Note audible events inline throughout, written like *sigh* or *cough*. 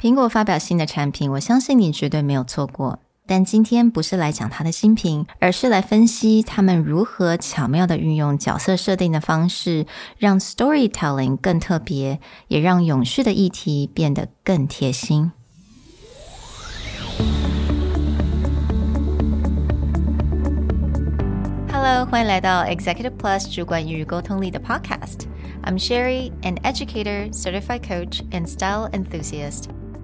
苹果发表新的产品，我相信你绝对没有错过。但今天不是来讲它的新品，而是来分析他们如何巧妙的运用角色设定的方式，让 storytelling 更特别，也让永续的议题变得更贴心。Hello，欢迎来到 Executive Plus 主管与沟通力的 Podcast。I'm Sherry, an educator, certified coach, and style enthusiast.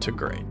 to great.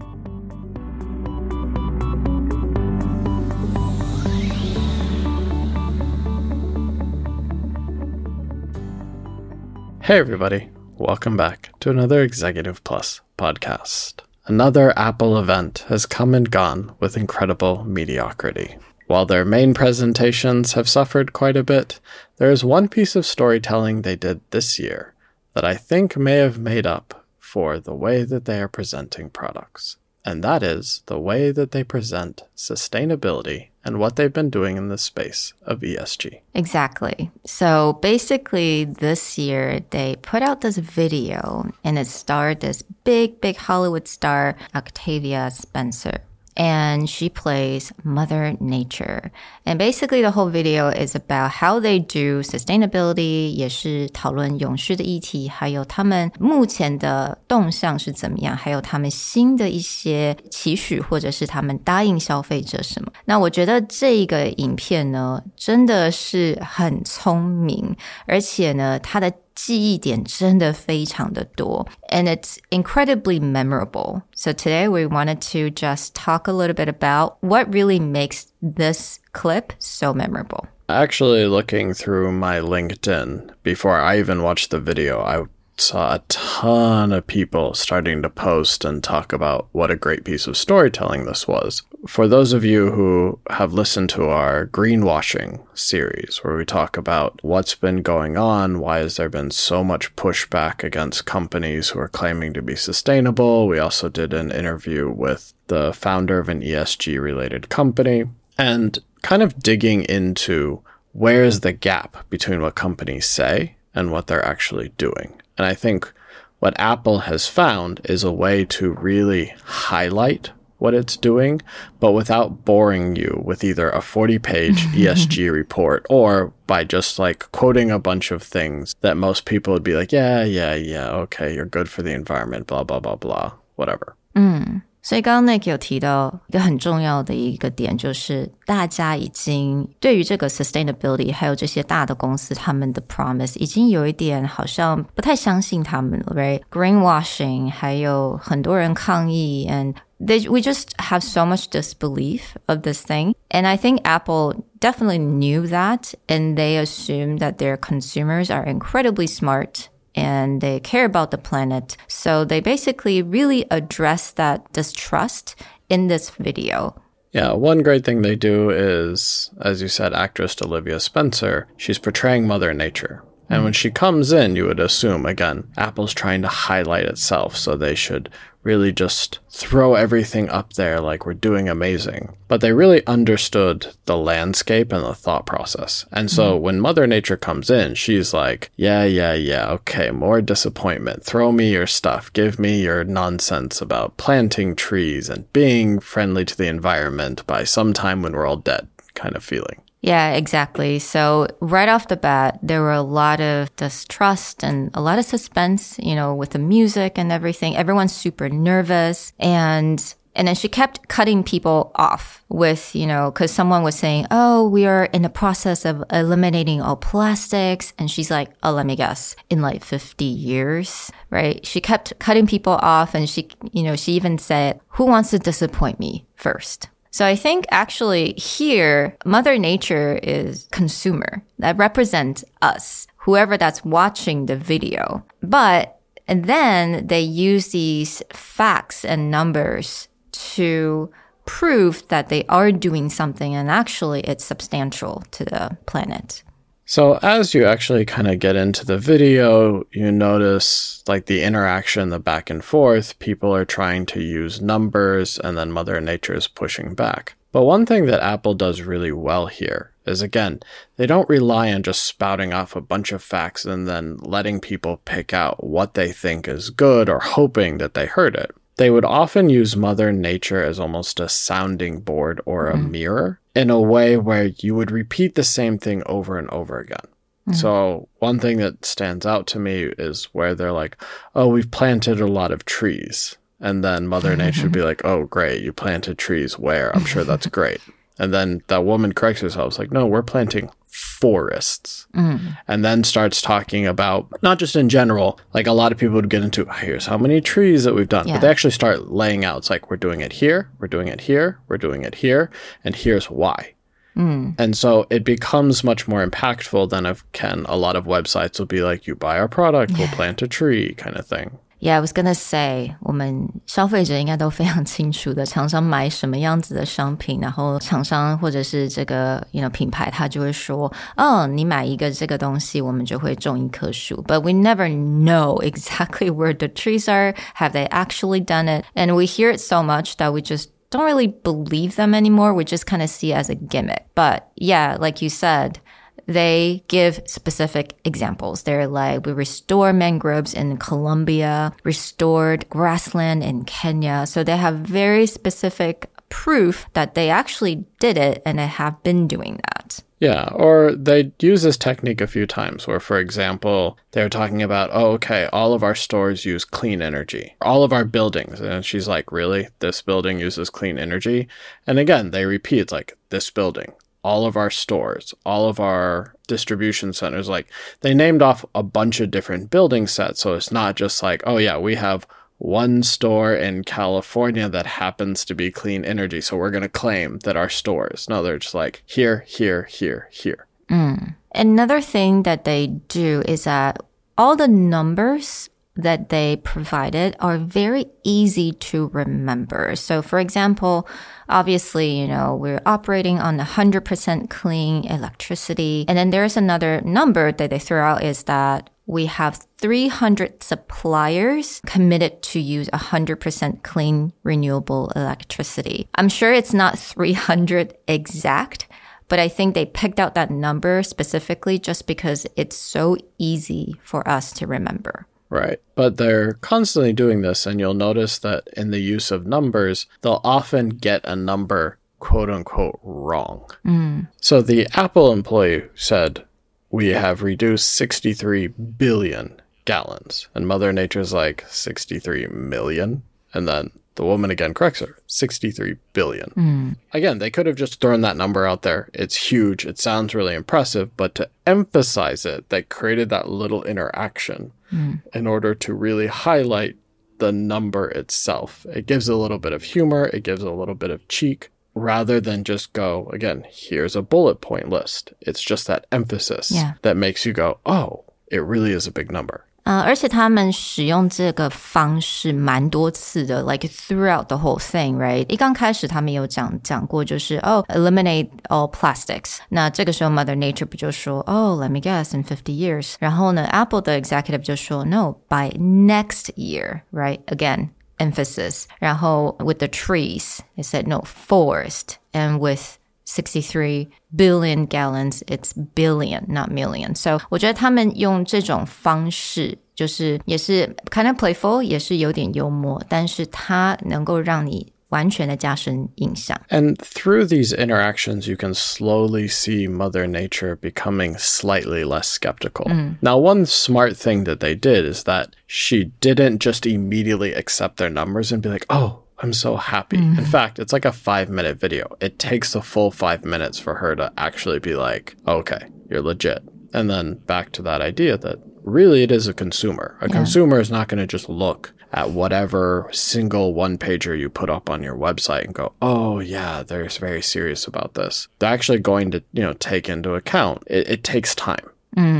Hey, everybody. Welcome back to another Executive Plus podcast. Another Apple event has come and gone with incredible mediocrity. While their main presentations have suffered quite a bit, there is one piece of storytelling they did this year that I think may have made up for the way that they are presenting products. And that is the way that they present sustainability and what they've been doing in the space of ESG. Exactly. So basically, this year they put out this video and it starred this big, big Hollywood star, Octavia Spencer and she plays Mother Nature. And basically, the whole video is about how they do sustainability，也是讨论永续的议题，还有他们目前的动向是怎么样，还有他们新的一些期许，或者是他们答应消费者什么。那我觉得这个影片呢，真的是很聪明，而且呢，它的 记忆点真的非常的多，and it's incredibly memorable. So today we wanted to just talk a little bit about what really makes this clip so memorable. Actually, looking through my LinkedIn before I even watched the video, I saw a ton of people starting to post and talk about what a great piece of storytelling this was. For those of you who have listened to our greenwashing series, where we talk about what's been going on, why has there been so much pushback against companies who are claiming to be sustainable, we also did an interview with the founder of an ESG related company and kind of digging into where's the gap between what companies say and what they're actually doing. And I think what Apple has found is a way to really highlight what it's doing, but without boring you with either a 40 page *laughs* ESG report or by just like quoting a bunch of things that most people would be like, yeah, yeah, yeah, okay, you're good for the environment, blah, blah, blah, blah, whatever. 嗯，所以刚刚 Nick 有提到一个很重要的一个点，就是大家已经对于这个 sustainability 还有这些大的公司他们的 promise 已经有一点好像不太相信他们了，right？Greenwashing，还有很多人抗议，and they we just have so much disbelief of this thing. And I think Apple definitely knew that, and they assumed that their consumers are incredibly smart and they care about the planet. So they basically really address that distrust in this video. Yeah, one great thing they do is, as you said, actress Olivia Spencer, she's portraying Mother Nature. And when mm. she comes in, you would assume, again, Apple's trying to highlight itself, so they should really just throw everything up there like we're doing amazing. But they really understood the landscape and the thought process. And so mm-hmm. when Mother Nature comes in, she's like, yeah, yeah, yeah, okay, more disappointment. Throw me your stuff. Give me your nonsense about planting trees and being friendly to the environment by some time when we're all dead kind of feeling. Yeah, exactly. So right off the bat, there were a lot of distrust and a lot of suspense, you know, with the music and everything. Everyone's super nervous and and then she kept cutting people off with, you know, cause someone was saying, Oh, we are in the process of eliminating all plastics. And she's like, Oh, let me guess, in like 50 years, right? She kept cutting people off and she, you know, she even said, Who wants to disappoint me first? So I think actually here, Mother Nature is consumer that represents us, whoever that's watching the video. But And then they use these facts and numbers to prove that they are doing something and actually it's substantial to the planet. So as you actually kind of get into the video, you notice like the interaction, the back and forth. People are trying to use numbers and then Mother Nature is pushing back. But one thing that Apple does really well here is again, they don't rely on just spouting off a bunch of facts and then letting people pick out what they think is good or hoping that they heard it. They would often use Mother Nature as almost a sounding board or a mm. mirror in a way where you would repeat the same thing over and over again. Mm. So, one thing that stands out to me is where they're like, oh, we've planted a lot of trees. And then Mother Nature would be like, oh, great, you planted trees where? I'm sure that's *laughs* great. And then that woman corrects herself, it's like, no, we're planting forests. Mm. And then starts talking about not just in general, like a lot of people would get into here's how many trees that we've done. Yeah. But they actually start laying out. It's like we're doing it here, we're doing it here, we're doing it here, and here's why. Mm. And so it becomes much more impactful than if can a lot of websites will be like, you buy our product, we'll plant a tree kind of thing. Yeah, I was gonna say，我们消费者应该都非常清楚的，厂商买什么样子的商品，然后厂商或者是这个，you know 品牌，他就会说，哦，你买一个这个东西，我们就会种一棵树。But we never know exactly *laughs* where the trees are. Have they actually done it? And we hear it so much that we just don't really believe them anymore. We just kind of see it as a gimmick. But yeah, like you said they give specific examples. They're like, we restore mangroves in Colombia, restored grassland in Kenya. So they have very specific proof that they actually did it and they have been doing that. Yeah, or they use this technique a few times where, for example, they're talking about, oh, okay, all of our stores use clean energy, all of our buildings. And she's like, really? This building uses clean energy? And again, they repeat, like, this building, all of our stores, all of our distribution centers. Like they named off a bunch of different building sets. So it's not just like, oh, yeah, we have one store in California that happens to be clean energy. So we're going to claim that our stores. No, they're just like here, here, here, here. Mm. Another thing that they do is that all the numbers that they provided are very easy to remember. So, for example, obviously, you know, we're operating on 100% clean electricity. And then there's another number that they throw out is that we have 300 suppliers committed to use 100% clean renewable electricity. I'm sure it's not 300 exact, but I think they picked out that number specifically just because it's so easy for us to remember. Right. But they're constantly doing this, and you'll notice that in the use of numbers, they'll often get a number quote unquote wrong. Mm. So the Apple employee said, We have reduced 63 billion gallons. And Mother Nature's like, 63 million? And then the woman again corrects her 63 billion. Mm. Again, they could have just thrown that number out there. It's huge. It sounds really impressive. But to emphasize it, they created that little interaction mm. in order to really highlight the number itself. It gives a little bit of humor, it gives a little bit of cheek rather than just go, again, here's a bullet point list. It's just that emphasis yeah. that makes you go, oh, it really is a big number. 呃，而且他们使用这个方式蛮多次的，like throughout the whole thing，right？一刚开始他们有讲讲过，就是哦，eliminate all plastics。那这个时候 Mother Nature 不就说，哦，let me guess in fifty years。然后呢，Apple 的 executive 就说，no，by next year，right？Again。emphasis. 然后 with the trees, they said no forest, and with 63 billion gallons. It's billion, not million. So 我觉得他们用这种方式，就是也是 kind of playful，也是有点幽默，但是它能够让你完全的加深印象。And through these interactions, you can slowly see Mother Nature becoming slightly less skeptical. Mm. Now, one smart thing that they did is that she didn't just immediately accept their numbers and be like, oh, I'm so happy. Mm-hmm. In fact, it's like a five minute video. It takes the full five minutes for her to actually be like, okay, you're legit. And then back to that idea that really it is a consumer. A yeah. consumer is not going to just look at whatever single one pager you put up on your website and go, oh, yeah, they're very serious about this. They're actually going to, you know, take into account it, it takes time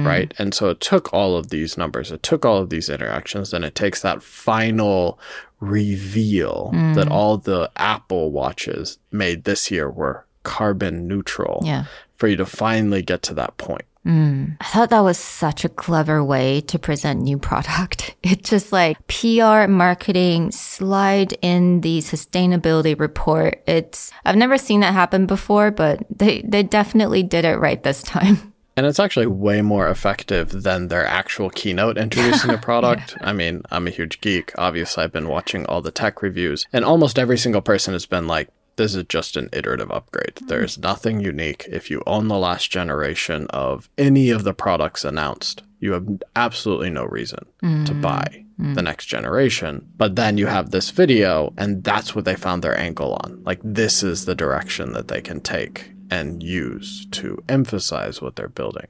right? And so it took all of these numbers, it took all of these interactions, and it takes that final reveal mm. that all the Apple watches made this year were carbon neutral Yeah. for you to finally get to that point. Mm. I thought that was such a clever way to present new product. *laughs* It's just like PR marketing, slide in the sustainability report. It's I've never seen that happen before, but they they definitely did it right this time. *laughs* And it's actually way more effective than their actual keynote introducing the *laughs* product. I mean, I'm a huge geek. Obviously, I've been watching all the tech reviews, and almost every single person has been like, this is just an iterative upgrade. Mm-hmm. There's nothing unique. If you own the last generation of any of the products announced, you have absolutely no reason to mm-hmm. buy mm. the next generation. But then you have this video, and that's what they found their angle on. Like, this is the direction that they can take and use to emphasize what they're building.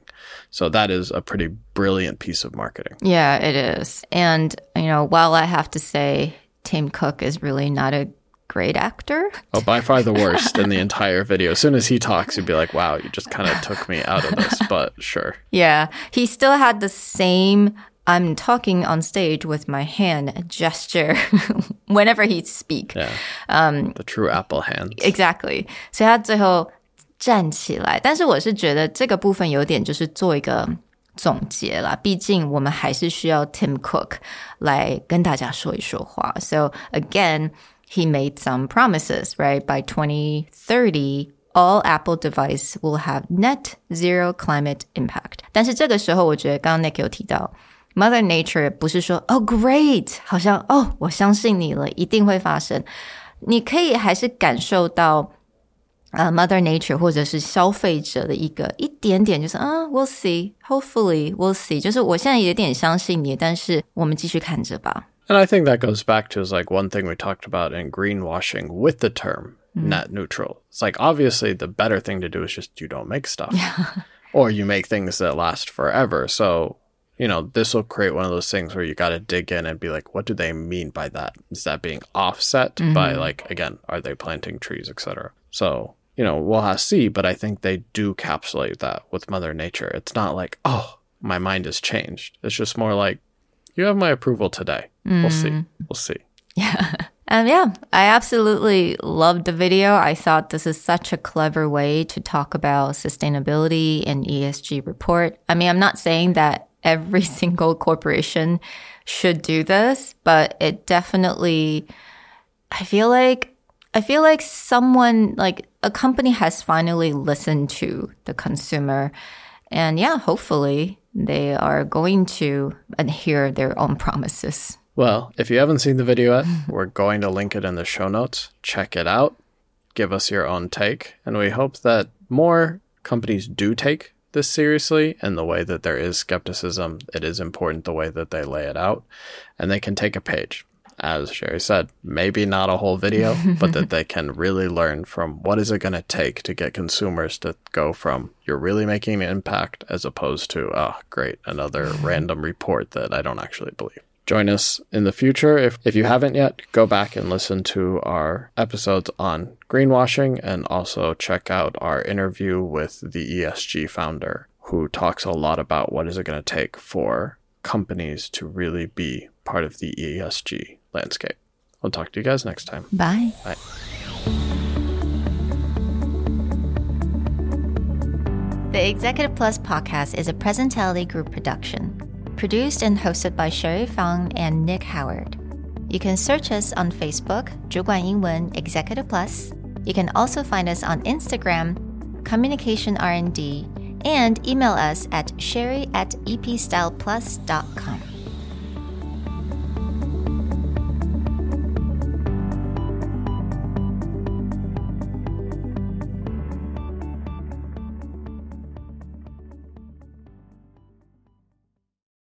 So that is a pretty brilliant piece of marketing. Yeah, it is. And you know, while I have to say Tim Cook is really not a great actor, Oh, by far the worst in the entire *laughs* video. As soon as he talks, you'd be like, wow, you just kind of took me out of this, *laughs* but sure. Yeah, he still had the same I'm talking on stage with my hand gesture *laughs* whenever he speak. Yeah. Um, the true Apple hands. Exactly. 所以他最后 站起来，但是我是觉得这个部分有点就是做一个总结啦，毕竟我们还是需要 Tim Cook 来跟大家说一说话。So again, he made some promises, right? By 2030, all Apple device will have net zero climate impact. 但是这个时候，我觉得刚刚 Nick 有提到。Mother Nature 不是说哦、great，好像哦我相信你了，一定会发生。你可以还是感受到 呃、Mother Nature 或者是消费者的一个一点点，就是啊，We'll see，Hopefully we'll see，就是我现在有点相信你，但是我们继续看着吧。 And I think that goes back to is like one thing we talked about in greenwashing with the term net neutral. It's like obviously the better thing to do is just you don't make stuff. *laughs* or you make things that last forever. So, you know, this will create one of those things where you got to dig in and be like, what do they mean by that? Is that being offset by like again, are they planting trees, etc. So, you know, we'll have to see, but I think they do capsulate that with Mother Nature. It's not like, oh, my mind has changed. It's just more like you have my approval today. We'll see. Mm. We'll see. *laughs* Yeah. And yeah, I absolutely loved the video. I thought this is such a clever way to talk about sustainability and ESG report. I mean, I'm not saying that every *laughs* single corporation should do this, but it definitely I feel like I feel like someone like a company has finally listened to the consumer and yeah, hopefully they are going to adhere their own promises. Well, if you haven't seen the video yet, *laughs* we're going to link it in the show notes. Check it out. Give us your own take. And we hope that more companies do take this seriously in the way that there is skepticism. It is important the way that they lay it out. And they can take a page. As Sherry said, maybe not a whole video, *laughs* but that they can really learn from what is it going to take to get consumers to go from you're really making an impact as opposed to, oh, great, another random report that I don't actually believe join us in the future. If, if you haven't yet, go back and listen to our episodes on greenwashing and also check out our interview with the ESG founder who talks a lot about what is it going to take for companies to really be part of the ESG landscape. I'll talk to you guys next time. Bye. Bye. The Executive Plus podcast is a Presentality Group production, produced and hosted by Sherry Fang and Nick Howard. You can search us on Facebook, 主管英文 Executive Plus. You can also find us on Instagram, Communication R&D, and email us at sherry at epstyleplus.com.